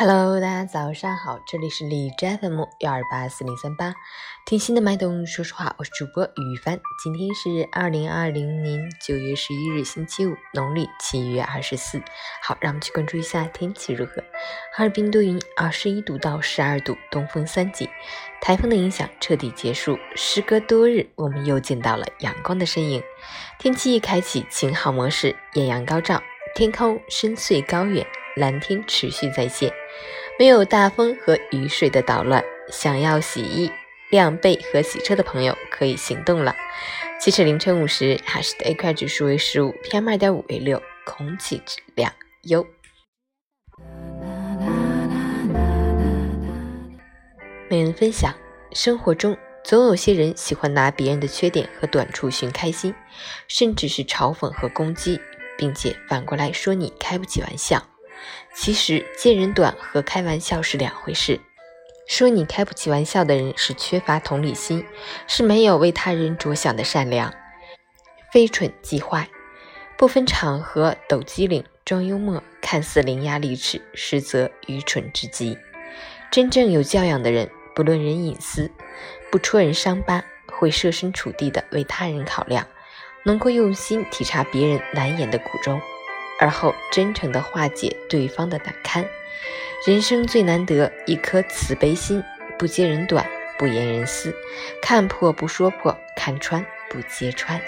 Hello，大家早上好，这里是李斋 FM 幺二八四零三八，听心的脉动，说实话，我是主播于帆。今天是二零二零年九月十一日，星期五，农历七月二十四。好，让我们去关注一下天气如何。哈尔滨多云，二十一度到十二度，东风三级，台风的影响彻底结束。时隔多日，我们又见到了阳光的身影，天气开启晴好模式，艳阳高照，天空深邃高远。蓝天持续在线，没有大风和雨水的捣乱。想要洗衣、晾被和洗车的朋友可以行动了。汽车凌晨五时，哈市的 AQI 指数为十五，PM 二点五为六，空气质量优。每人分享：生活中总有些人喜欢拿别人的缺点和短处寻开心，甚至是嘲讽和攻击，并且反过来说你开不起玩笑。其实见人短和开玩笑是两回事。说你开不起玩笑的人是缺乏同理心，是没有为他人着想的善良。非蠢即坏，不分场合抖机灵装幽默，看似伶牙俐齿，实则愚蠢至极。真正有教养的人，不论人隐私，不戳人伤疤，会设身处地的为他人考量，能够用心体察别人难言的苦衷。而后真诚地化解对方的难堪。人生最难得一颗慈悲心，不揭人短，不言人私，看破不说破，看穿不揭穿。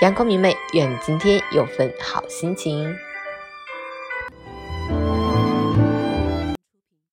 阳光明媚，愿你今天有份好心情。